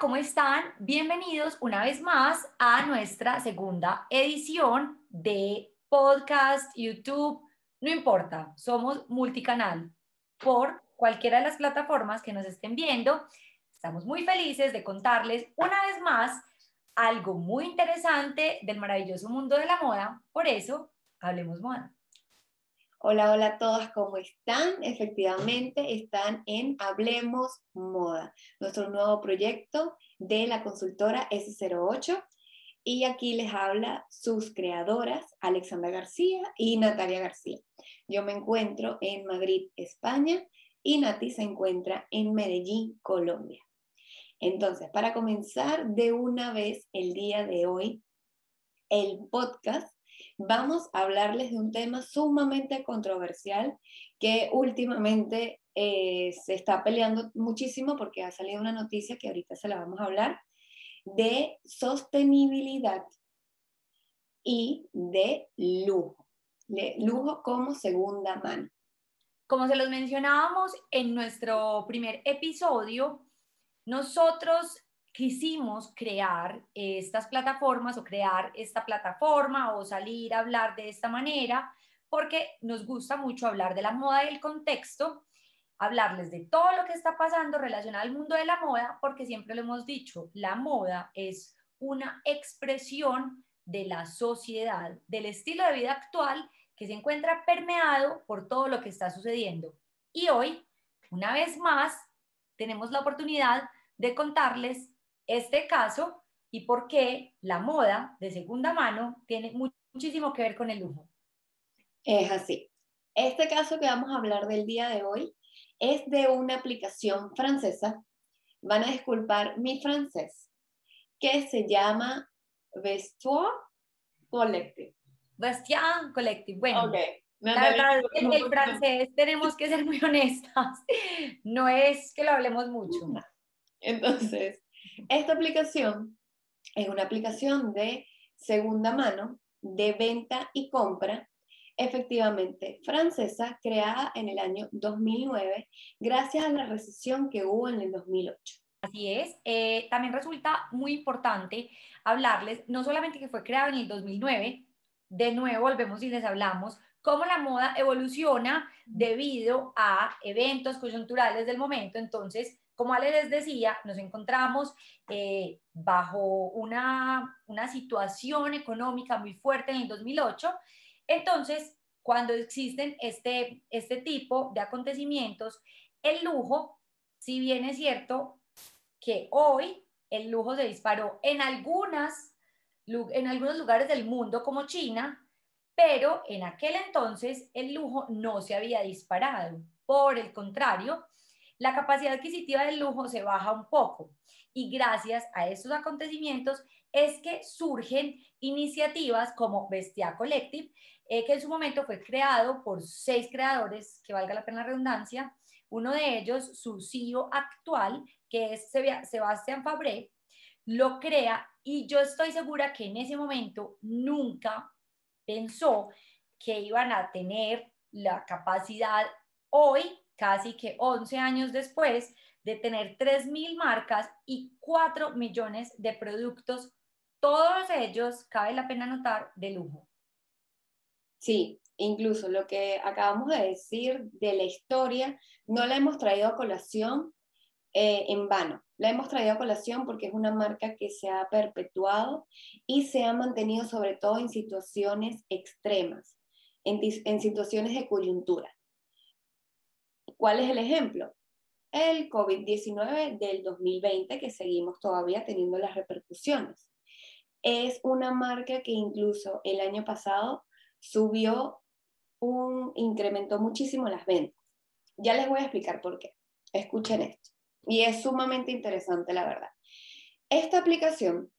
¿cómo están? Bienvenidos una vez más a nuestra segunda edición de podcast, YouTube, no importa, somos multicanal por cualquiera de las plataformas que nos estén viendo. Estamos muy felices de contarles una vez más algo muy interesante del maravilloso mundo de la moda, por eso hablemos moda. Hola, hola a todas, ¿cómo están? Efectivamente, están en Hablemos Moda, nuestro nuevo proyecto de la consultora S08. Y aquí les habla sus creadoras, Alexandra García y Natalia García. Yo me encuentro en Madrid, España, y Nati se encuentra en Medellín, Colombia. Entonces, para comenzar de una vez el día de hoy, el podcast vamos a hablarles de un tema sumamente controversial que últimamente eh, se está peleando muchísimo porque ha salido una noticia que ahorita se la vamos a hablar de sostenibilidad y de lujo. Lujo como segunda mano. Como se los mencionábamos en nuestro primer episodio, nosotros quisimos crear estas plataformas o crear esta plataforma o salir a hablar de esta manera porque nos gusta mucho hablar de la moda y el contexto, hablarles de todo lo que está pasando relacionado al mundo de la moda, porque siempre lo hemos dicho, la moda es una expresión de la sociedad, del estilo de vida actual que se encuentra permeado por todo lo que está sucediendo. Y hoy, una vez más, tenemos la oportunidad de contarles este caso y por qué la moda de segunda mano tiene muchísimo que ver con el lujo. Es así. Este caso que vamos a hablar del día de hoy es de una aplicación francesa. Van a disculpar mi francés, que se llama Vestiaire Collective. Vestiaire Collective. Bueno, la verdad, en el francés tenemos que ser muy honestas. No es que lo hablemos mucho. Entonces, esta aplicación es una aplicación de segunda mano, de venta y compra, efectivamente francesa, creada en el año 2009, gracias a la recesión que hubo en el 2008. Así es. Eh, también resulta muy importante hablarles, no solamente que fue creado en el 2009, de nuevo volvemos y les hablamos cómo la moda evoluciona debido a eventos coyunturales del momento. Entonces, como Ale les decía, nos encontramos eh, bajo una, situación económica muy fuerte en el 2008. Entonces, cuando existen este, este tipo de acontecimientos, el lujo, si bien es cierto que hoy el lujo se disparó en, algunas, en algunos lugares del mundo como China, pero en aquel entonces el lujo no se había disparado. Por el contrario, la capacidad adquisitiva del lujo se baja un poco. Y gracias a estos acontecimientos es que surgen iniciativas como Bestia Collective, eh, que en su momento fue creado por seis creadores, que valga la pena la redundancia, uno de ellos, su CEO actual, que es Sebastián Fabré, lo crea y yo estoy segura que en ese momento nunca pensó que iban a tener la capacidad hoy casi que 11 años después de tener 3.000 marcas y 4 millones de productos, todos ellos, cabe la pena notar, de lujo. Sí, incluso lo que acabamos de decir de la historia, no la hemos traído a colación eh, en vano. La hemos traído a colación porque es una marca que se ha perpetuado y se ha mantenido sobre todo en situaciones extremas, en situaciones de coyuntura. ¿Cuál es el ejemplo? El COVID-19 del 2020, que seguimos todavía teniendo las repercusiones. Es una marca que incluso el año pasado subió un, incrementó muchísimo las ventas. Ya les voy a explicar por qué. Escuchen esto. Y es sumamente interesante, la verdad. Esta aplicación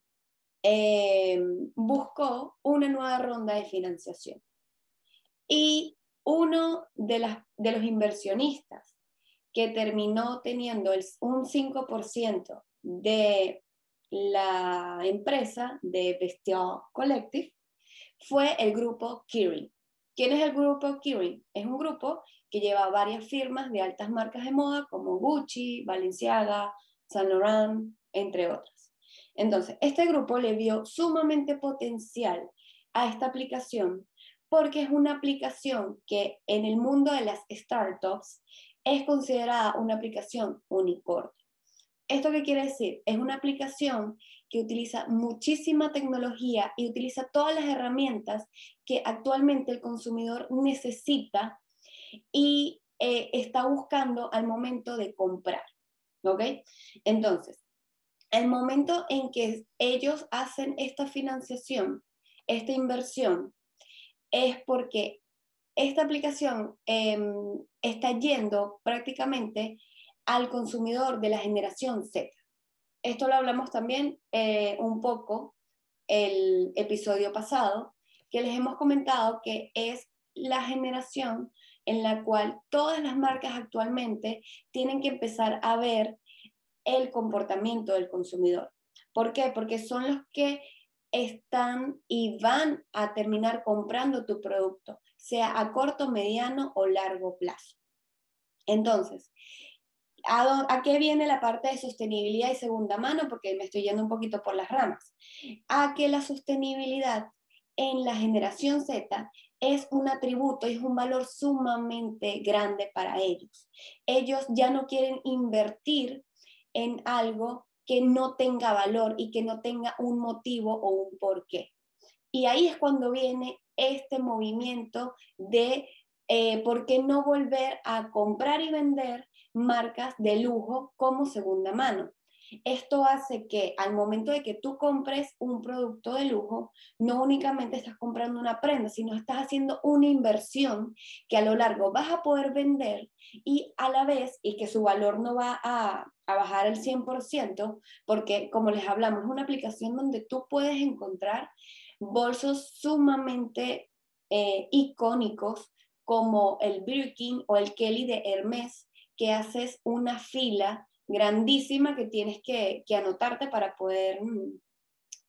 eh, buscó una nueva ronda de financiación. Y uno de, los inversionistas que terminó teniendo el, un 5% de la empresa de Bestial Collective fue el grupo Kirin. ¿Quién es el grupo Kirin? Es un grupo que lleva varias firmas de altas marcas de moda como Gucci, Balenciaga, Saint Laurent, entre otras. Entonces, este grupo le vio sumamente potencial a esta aplicación porque es una aplicación que en el mundo de las startups es considerada una aplicación unicornio. ¿Esto qué quiere decir? Es una aplicación que utiliza muchísima tecnología y utiliza todas las herramientas que actualmente el consumidor necesita y eh, está buscando al momento de comprar. ¿Ok? Entonces, el momento en que ellos hacen esta financiación, esta inversión, es porque esta aplicación em, está yendo prácticamente al consumidor de la generación Z. Esto lo hablamos también eh, un poco el episodio pasado, que les hemos comentado que es la generación en la cual todas las marcas actualmente tienen que empezar a ver el comportamiento del consumidor. ¿Por qué? Porque son los que están y van a terminar comprando tu producto, sea a corto, mediano o largo plazo. Entonces, ¿a, qué viene la parte de sostenibilidad y segunda mano? Porque me estoy yendo un poquito por las ramas. A que la sostenibilidad en la generación Z es un atributo es un valor sumamente grande para ellos. Ellos ya no quieren invertir en algo que no tenga valor y que no tenga un motivo o un porqué. Y ahí es cuando viene este movimiento de eh, por qué no volver a comprar y vender marcas de lujo como segunda mano. Esto hace que al momento de que tú compres un producto de lujo, no únicamente estás comprando una prenda, sino estás haciendo una inversión que a lo largo vas a poder vender y a la vez, y que su valor no va a, bajar el 100%, porque como les hablamos, es una aplicación donde tú puedes encontrar bolsos sumamente eh, icónicos como el Birkin o el Kelly de Hermes, que haces una fila grandísima que tienes que, anotarte para poder mm,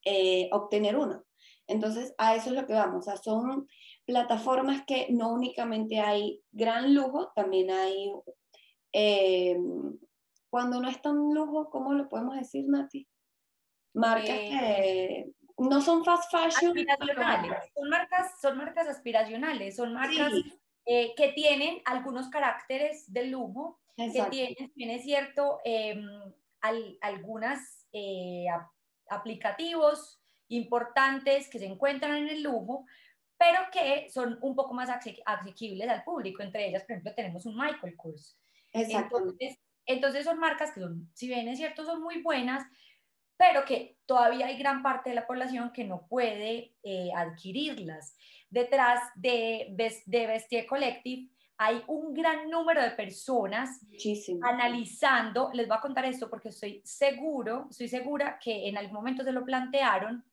eh, obtener uno. Entonces, a eso es lo que vamos. O sea, son plataformas que no únicamente hay gran lujo, también hay, eh, cuando no es tan lujo, ¿cómo lo podemos decir, Nati? Marcas que eh, no son fast fashion. Son marcas, son marcas aspiracionales, son marcas que tienen algunos caracteres de lujo, que tiene, tiene cierto, eh, algunas eh, aplicativos importantes que se encuentran en el lujo, pero que son un poco más asequibles al público. Entre ellas, por ejemplo, tenemos un Michael Kors. Entonces, entonces son marcas que son, si bien es cierto, son muy buenas, pero que todavía hay gran parte de la población que no puede eh, adquirirlas. Detrás de, de Vestia Collective hay un gran número de personas analizando, les voy a contar esto porque estoy seguro, estoy segura que en algún momento se lo plantearon,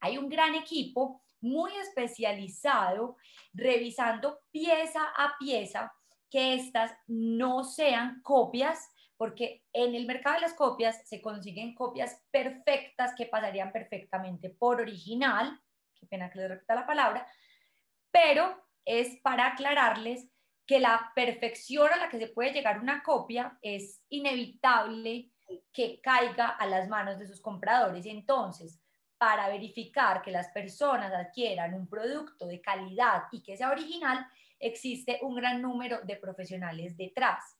hay un gran equipo muy especializado revisando pieza a pieza que estas no sean copias, porque en el mercado de las copias se consiguen copias perfectas que pasarían perfectamente por original, qué pena que les repita la palabra, pero es para aclararles que la perfección a la que se puede llegar una copia es inevitable que caiga a las manos de sus compradores. Entonces, para verificar que las personas adquieran un producto de calidad y que sea original, existe un gran número de profesionales detrás.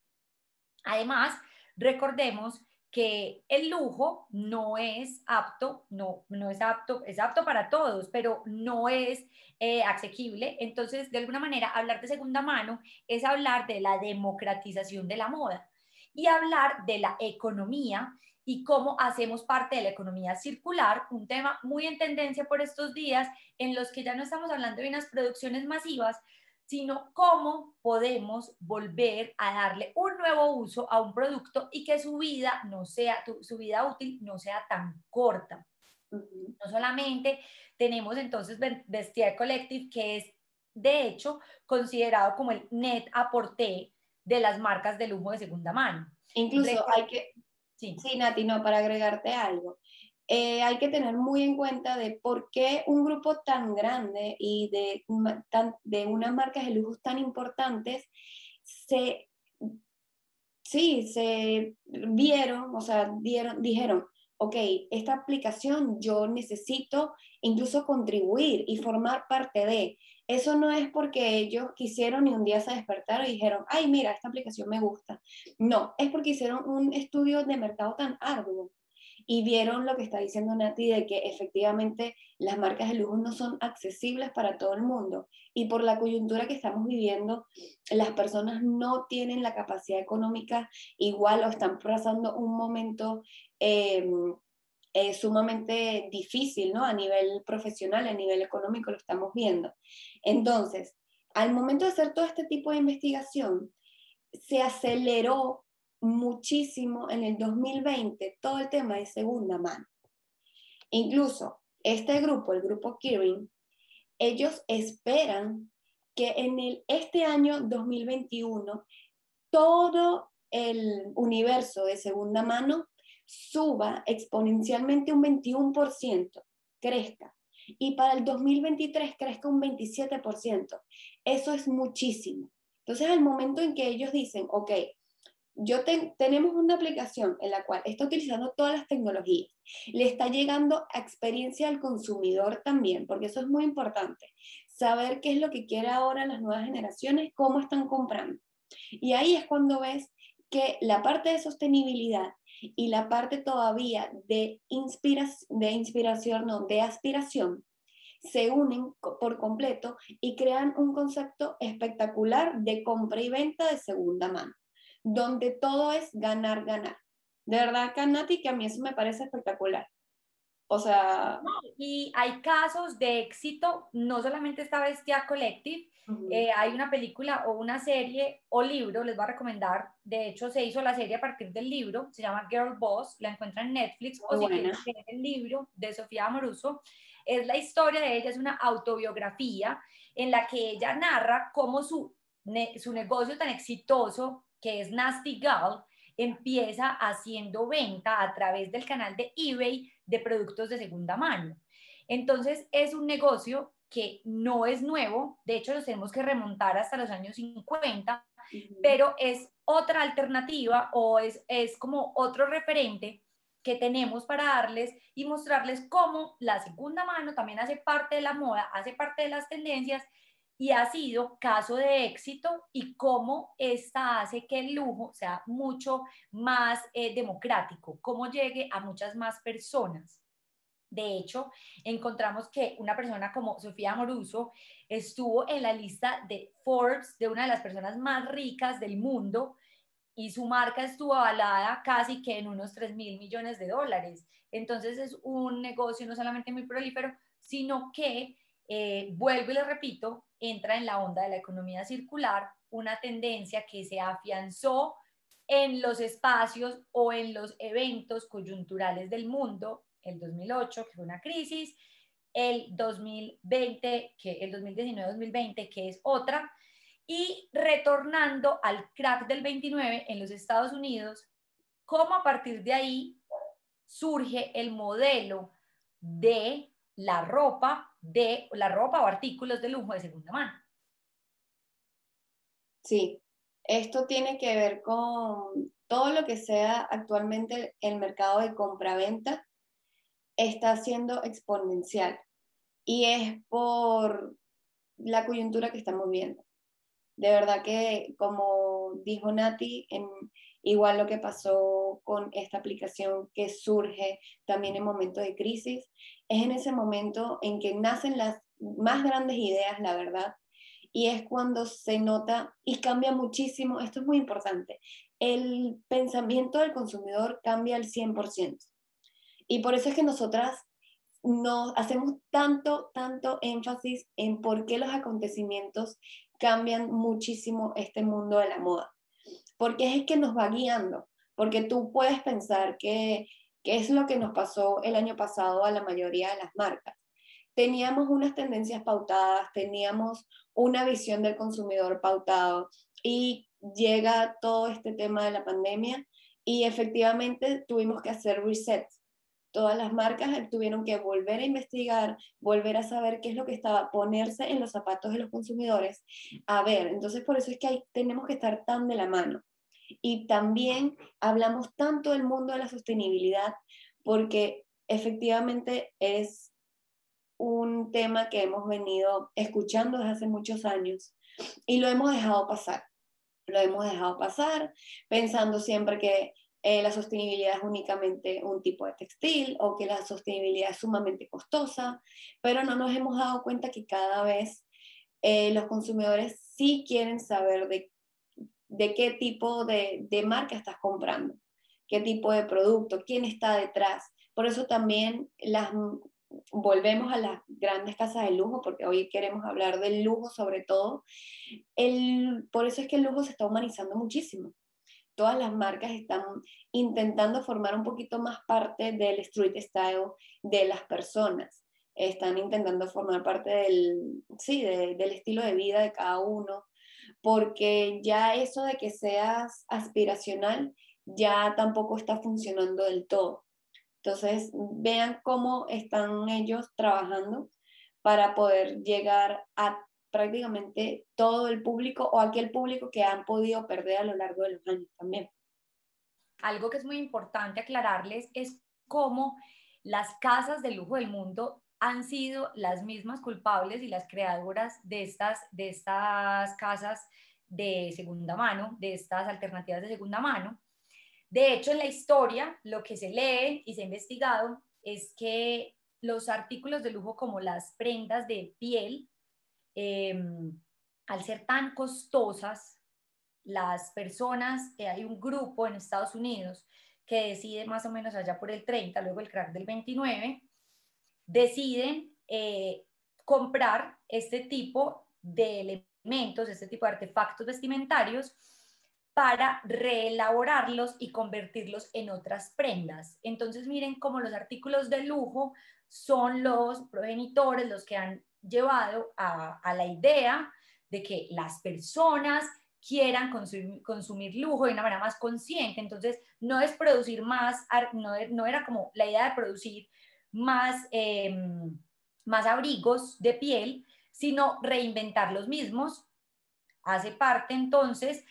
Además, recordemos que el lujo no es apto, no, no es apto, es apto para todos, pero no es eh, asequible. Entonces, de alguna manera, hablar de segunda mano es hablar de la democratización de la moda y hablar de la economía y cómo hacemos parte de la economía circular, un tema muy en tendencia por estos días en los que ya no estamos hablando de unas producciones masivas, sino cómo podemos volver a darle un nuevo uso a un producto y que su vida no sea, su vida útil no sea tan corta. No solamente tenemos entonces Vestiaire Collective, que es de hecho considerado como el net aporte de las marcas de lujo de segunda mano. Incluso hay que, sí. sí, Nati, no, para agregarte algo. Eh, hay que tener muy en cuenta de por qué un grupo tan grande y de, de unas marcas de lujo tan importantes se sí, se vieron, o sea, dieron, dijeron, ok, esta aplicación yo necesito incluso contribuir y formar parte de. Eso no es porque ellos quisieron y un día se despertaron y dijeron, ay, mira, esta aplicación me gusta. No, es porque hicieron un estudio de mercado tan arduo y vieron lo que está diciendo Nati de que efectivamente las marcas de lujo no son accesibles para todo el mundo y por la coyuntura que estamos viviendo, las personas no tienen la capacidad económica igual o están pasando un momento em, eh, sumamente difícil, ¿no? A nivel profesional, a nivel económico lo estamos viendo. Entonces, al momento de hacer todo este tipo de investigación, se aceleró muchísimo en el 2020 todo el tema de segunda mano. Incluso este grupo, el grupo Kirin, ellos esperan que en el, este año 2021 todo el universo de segunda mano suba exponencialmente un 21%, crezca. Y para el 2023 crezca un 27%. Eso es muchísimo. Entonces, al momento en que ellos dicen, ok, yo tenemos una aplicación en la cual está utilizando todas las tecnologías, le está llegando a experiencia al consumidor también, porque eso es muy importante, saber qué es lo que quiere ahora las nuevas generaciones, cómo están comprando. Y ahí es cuando ves que la parte de sostenibilidad y la parte todavía de, de inspiración, no, de aspiración, se unen por completo y crean un concepto espectacular de compra y venta de segunda mano donde todo es ganar, ganar. De verdad, Canati, que a mí eso me parece espectacular. O sea... Y hay casos de éxito, no solamente esta Bestia Collective, eh, hay una película o una serie o libro, les voy a recomendar, de hecho se hizo la serie a partir del libro, se llama Girl Boss, la encuentran en Netflix, o si quieren el libro de Sofía Amoruso, es la historia de ella, es una autobiografía en la que ella narra cómo su, su negocio tan exitoso que es Nasty Gal, empieza haciendo venta a través del canal de eBay de productos de segunda mano. Entonces es un negocio que no es nuevo, de hecho los tenemos que remontar hasta los años 50, pero es otra alternativa o es, es como otro referente que tenemos para darles y mostrarles cómo la segunda mano también hace parte de la moda, hace parte de las tendencias y ha sido caso de éxito y cómo esta hace que el lujo sea mucho más eh, democrático, cómo llegue a muchas más personas. De hecho, encontramos que una persona como Sofía Moruso estuvo en la lista de Forbes de una de las personas más ricas del mundo y su marca estuvo avalada casi que en unos 3 mil millones de dólares. Entonces es un negocio no solamente muy prolífero, sino que, eh, vuelvo y le repito, entra en la onda de la economía circular, una tendencia que se afianzó en los espacios o en los eventos coyunturales del mundo, el 2008, que fue una crisis, el 2020, que el 2019-2020, que es otra, y retornando al crack del 29 en los Estados Unidos, cómo a partir de ahí surge el modelo de la ropa de la ropa o artículos de lujo de segunda mano. Sí, esto tiene que ver con todo lo que sea actualmente el mercado de compra-venta está siendo exponencial y es por la coyuntura que estamos viendo. De verdad que, como dijo Nati, en, igual lo que pasó con esta aplicación que surge también en momentos de crisis, es en ese momento en que nacen las más grandes ideas, la verdad, y es cuando se nota y cambia muchísimo, esto es muy importante, el pensamiento del consumidor cambia al 100%. Y por eso es que nosotras nos hacemos tanto, tanto énfasis en por qué los acontecimientos cambian muchísimo este mundo de la moda. Porque es que nos va guiando, porque tú puedes pensar que que es lo que nos pasó el año pasado a la mayoría de las marcas. Teníamos unas tendencias pautadas, teníamos una visión del consumidor pautado y llega todo este tema de la pandemia y efectivamente tuvimos que hacer reset. Todas las marcas tuvieron que volver a investigar, volver a saber qué es lo que estaba, ponerse en los zapatos de los consumidores. A ver, entonces por eso es que hay, tenemos que estar tan de la mano. Y también hablamos tanto del mundo de la sostenibilidad porque efectivamente es un tema que hemos venido escuchando desde hace muchos años y lo hemos dejado pasar. Lo hemos dejado pasar pensando siempre que eh, la sostenibilidad es únicamente un tipo de textil o que la sostenibilidad es sumamente costosa, pero no nos hemos dado cuenta que cada vez eh, los consumidores sí quieren saber de, de qué tipo de, de marca estás comprando, qué tipo de producto, quién está detrás. Por eso también las volvemos a las grandes casas de lujo, porque hoy queremos hablar del lujo sobre todo, el, por eso es que el lujo se está humanizando muchísimo. Todas las marcas están intentando formar un poquito más parte del street style de las personas. Están intentando formar parte del, sí, del estilo de vida de cada uno, porque ya eso de que seas aspiracional ya tampoco está funcionando del todo. Entonces, vean cómo están ellos trabajando para poder llegar a prácticamente todo el público o aquel público que han podido perder a lo largo de los años también. Algo que es muy importante aclararles es cómo las casas de lujo del mundo han sido las mismas culpables y las creadoras de estas, de estas casas de segunda mano, de estas alternativas de segunda mano. De hecho, en la historia, lo que se lee y se ha investigado es que los artículos de lujo como las prendas de piel, em, al ser tan costosas, las personas, eh, hay un grupo en Estados Unidos que decide más o menos allá por el 30, luego el crack del 29, deciden eh, comprar este tipo de elementos, este tipo de artefactos vestimentarios para reelaborarlos y convertirlos en otras prendas. Entonces miren cómo los artículos de lujo son los progenitores, los que han llevado a, la idea de que las personas quieran consumir, lujo de una manera más consciente. Entonces, no es producir más, no, era como la idea de producir más, em, más abrigos de piel, sino reinventar los mismos. Hace parte entonces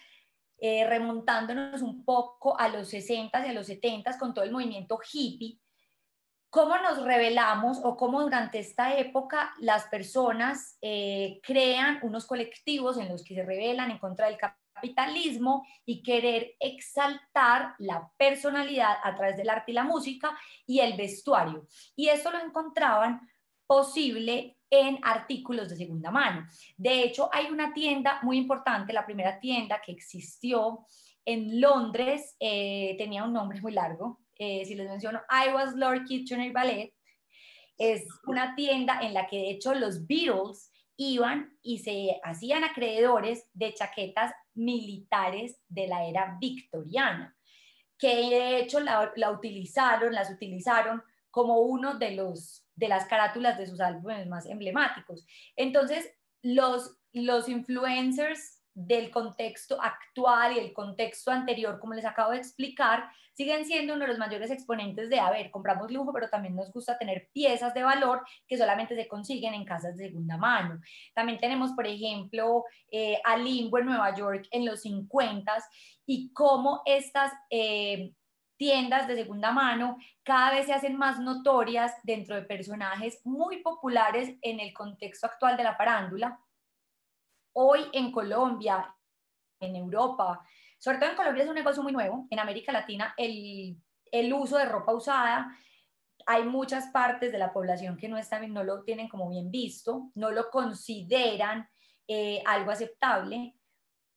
eh, remontándonos un poco a los 60 y a los 70 con todo el movimiento hippie, cómo nos revelamos o cómo durante esta época las personas eh, crean unos colectivos en los que se rebelan en contra del capitalismo y querer exaltar la personalidad a través del arte y la música y el vestuario. Y esto lo encontraban posible en artículos de segunda mano. De hecho, hay una tienda muy importante, la primera tienda que existió en Londres, eh, tenía un nombre muy largo, eh, si les menciono, I Was Lord Kitchener Ballet, es una tienda en la que de hecho los Beatles iban y se hacían acreedores de chaquetas militares de la era victoriana, que de hecho la, la utilizaron, las utilizaron como uno de los de las carátulas de sus álbumes más emblemáticos. Entonces, los, los influencers del contexto actual y el contexto anterior, como les acabo de explicar, siguen siendo uno de los mayores exponentes de, a ver, compramos lujo, pero también nos gusta tener piezas de valor que solamente se consiguen en casas de segunda mano. También tenemos, por ejemplo, eh, a Limbo en Nueva York en los 50 y cómo estas... Eh, tiendas de segunda mano cada vez se hacen más notorias dentro de personajes muy populares en el contexto actual de la farándula. Hoy en Colombia, en Europa, sobre todo en Colombia es un negocio muy nuevo, en América Latina el, el uso de ropa usada, hay muchas partes de la población que no, están, no lo tienen como bien visto, no lo consideran eh, algo aceptable,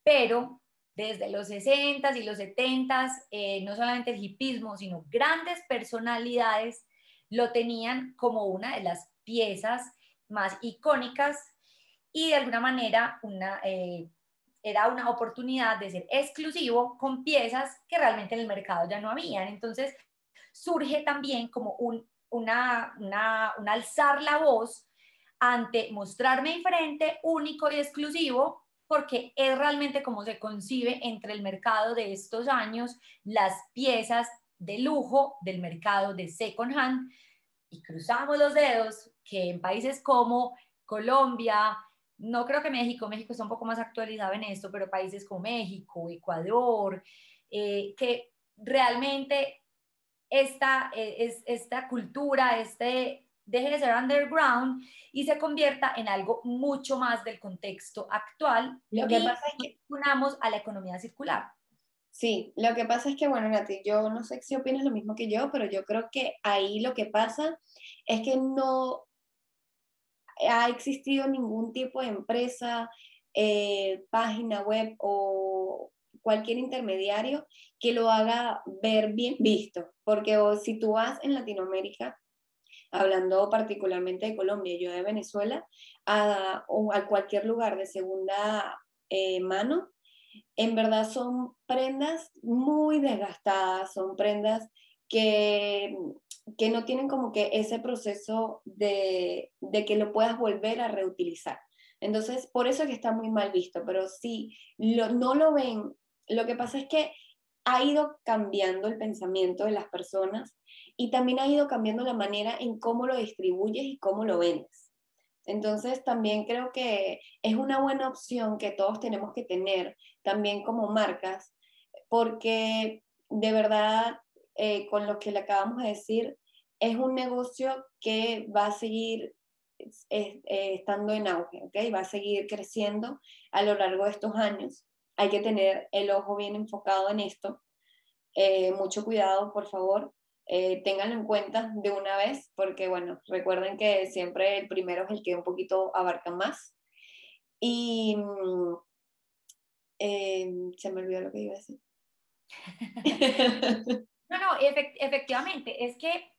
pero desde los 60s y los 70s, eh, no solamente el hipismo, sino grandes personalidades lo tenían como una de las piezas más icónicas y de alguna manera una, eh, era una oportunidad de ser exclusivo con piezas que realmente en el mercado ya no habían. Entonces surge también como un, una, una, un alzar la voz ante mostrarme diferente, único y exclusivo porque es realmente como se concibe entre el mercado de estos años las piezas de lujo del mercado de second hand y cruzamos los dedos que en países como Colombia, no creo que México, México está un poco más actualizado en esto, pero países como México, Ecuador, eh, que realmente esta, eh, es, esta cultura, este deje de ser underground y se convierta en algo mucho más del contexto actual lo que pasa es que unamos a la economía circular. Sí, lo que pasa es que, bueno, Nati, yo no sé si opinas lo mismo que yo, pero yo creo que ahí lo que pasa es que no ha existido ningún tipo de empresa, eh, página web o cualquier intermediario que lo haga ver bien visto, porque si tú vas en Latinoamérica, hablando particularmente de Colombia, yo de Venezuela, a, a cualquier lugar de segunda eh, mano, en verdad son prendas muy desgastadas, son prendas que, que no tienen como que ese proceso de, de, que lo puedas volver a reutilizar. Entonces, por eso es que está muy mal visto, pero si no lo ven, lo que pasa es que ha ido cambiando el pensamiento de las personas y también ha ido cambiando la manera en cómo lo distribuyes y cómo lo vendes. Entonces también creo que es una buena opción que todos tenemos que tener también como marcas, porque de verdad, eh, con lo que le acabamos de decir, es un negocio que va a seguir eh, estando en auge, ¿ok? Va a seguir creciendo a lo largo de estos años. Hay que tener el ojo bien enfocado en esto. Eh, mucho cuidado, por favor, eh, ténganlo en cuenta de una vez, porque bueno, recuerden que siempre el primero es el que un poquito abarca más. Y mm, em, se me olvidó lo que iba a decir. no, no, efectivamente, es que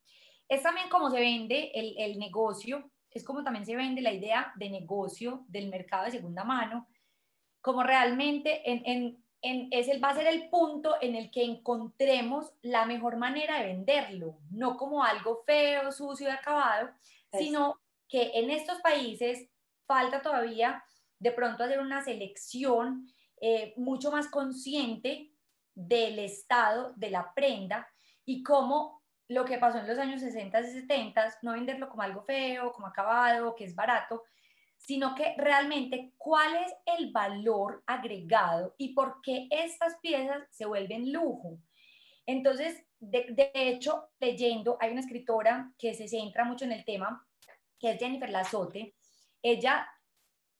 es también como se vende el, el negocio, es como también se vende la idea de negocio del mercado de segunda mano, como realmente en, en es el, va a ser el punto en el que encontremos la mejor manera de venderlo, no como algo feo, sucio y acabado, sino que en estos países falta todavía de pronto hacer una selección eh, mucho más consciente del estado de la prenda y cómo lo que pasó en los años 60 y 70, no venderlo como algo feo, como acabado, que es barato, sino que realmente cuál es el valor agregado y por qué estas piezas se vuelven lujo. Entonces, de, hecho, leyendo, hay una escritora que se centra mucho en el tema, que es Jennifer Lazote. Ella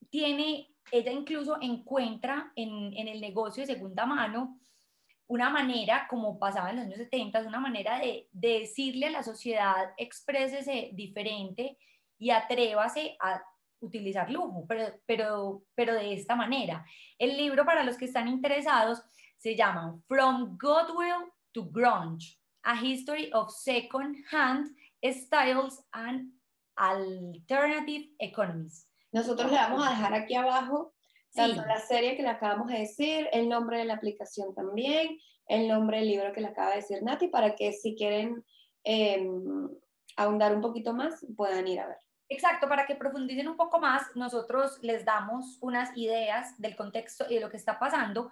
tiene, ella incluso encuentra en, en el negocio de segunda mano una manera, como pasaba en los años 70, una manera de, de decirle a la sociedad, exprésese diferente y atrévase a utilizar lujo, pero, pero, pero de esta manera. El libro, para los que están interesados, se llama From Goodwill to Grunge, A History of Second Hand Styles and Alternative Economies. Nosotros le vamos a dejar aquí abajo tanto la serie que le acabamos de decir, el nombre de la aplicación también, el nombre del libro que le acaba de decir Nati, para que si quieren em, ahondar un poquito más, puedan ir a ver. Exacto, para que profundicen un poco más, nosotros les damos unas ideas del contexto y de lo que está pasando,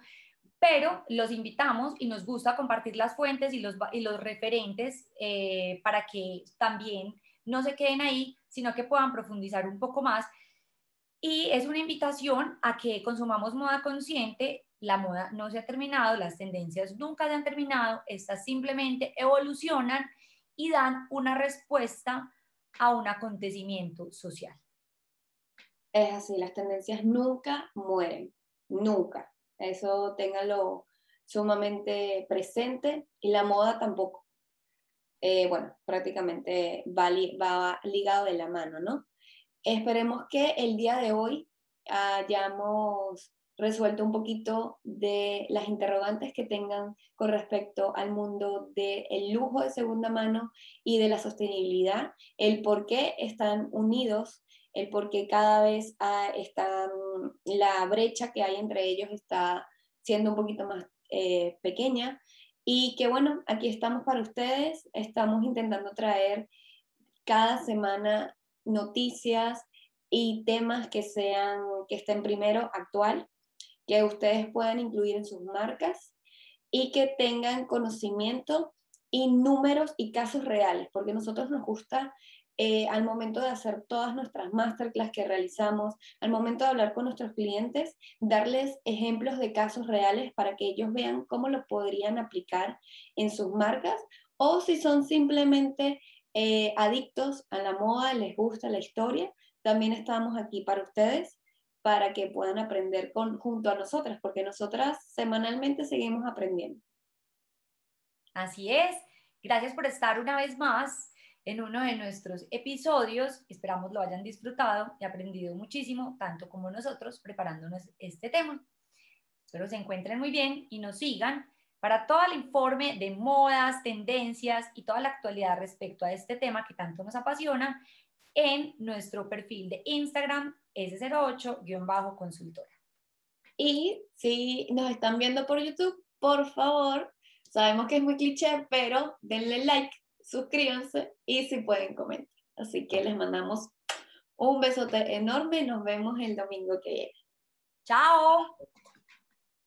pero los invitamos y nos gusta compartir las fuentes y los, y los referentes eh, para que también no se queden ahí, sino que puedan profundizar un poco más. Y es una invitación a que consumamos moda consciente. La moda no se ha terminado, las tendencias nunca se han terminado, estas simplemente evolucionan y dan una respuesta a un acontecimiento social. Es así, las tendencias nunca mueren, nunca. Eso téngalo sumamente presente y la moda tampoco. Eh, bueno, prácticamente va, va ligado de la mano, ¿no? Esperemos que el día de hoy hayamos resuelto un poquito de las interrogantes que tengan con respecto al mundo del lujo de segunda mano y de la sostenibilidad, el por qué están unidos, el por qué cada vez ah, la brecha que hay entre ellos está siendo un poquito más eh, pequeña. Y que bueno, aquí estamos para ustedes, estamos intentando traer cada semana noticias y temas que sean que estén primero actual que ustedes puedan incluir en sus marcas y que tengan conocimiento y números y casos reales, porque nosotros nos gusta eh, al momento de hacer todas nuestras masterclass que realizamos, al momento de hablar con nuestros clientes, darles ejemplos de casos reales para que ellos vean cómo lo podrían aplicar en sus marcas o si son simplemente eh, adictos a la moda, les gusta la historia, también estamos aquí para ustedes para que puedan aprender con, junto a nosotras, porque nosotras semanalmente seguimos aprendiendo. Así es. Gracias por estar una vez más en uno de nuestros episodios. Esperamos lo hayan disfrutado y aprendido muchísimo, tanto como nosotros, preparándonos este tema. Espero se encuentren muy bien y nos sigan para todo el informe de modas, tendencias y toda la actualidad respecto a este tema que tanto nos apasiona en nuestro perfil de Instagram S08-consultora. Y si nos están viendo por YouTube, por favor, sabemos que es muy cliché, pero denle like suscríbanse y si pueden comentar. Así que les mandamos un besote enorme. Nos vemos el domingo que viene. Chao.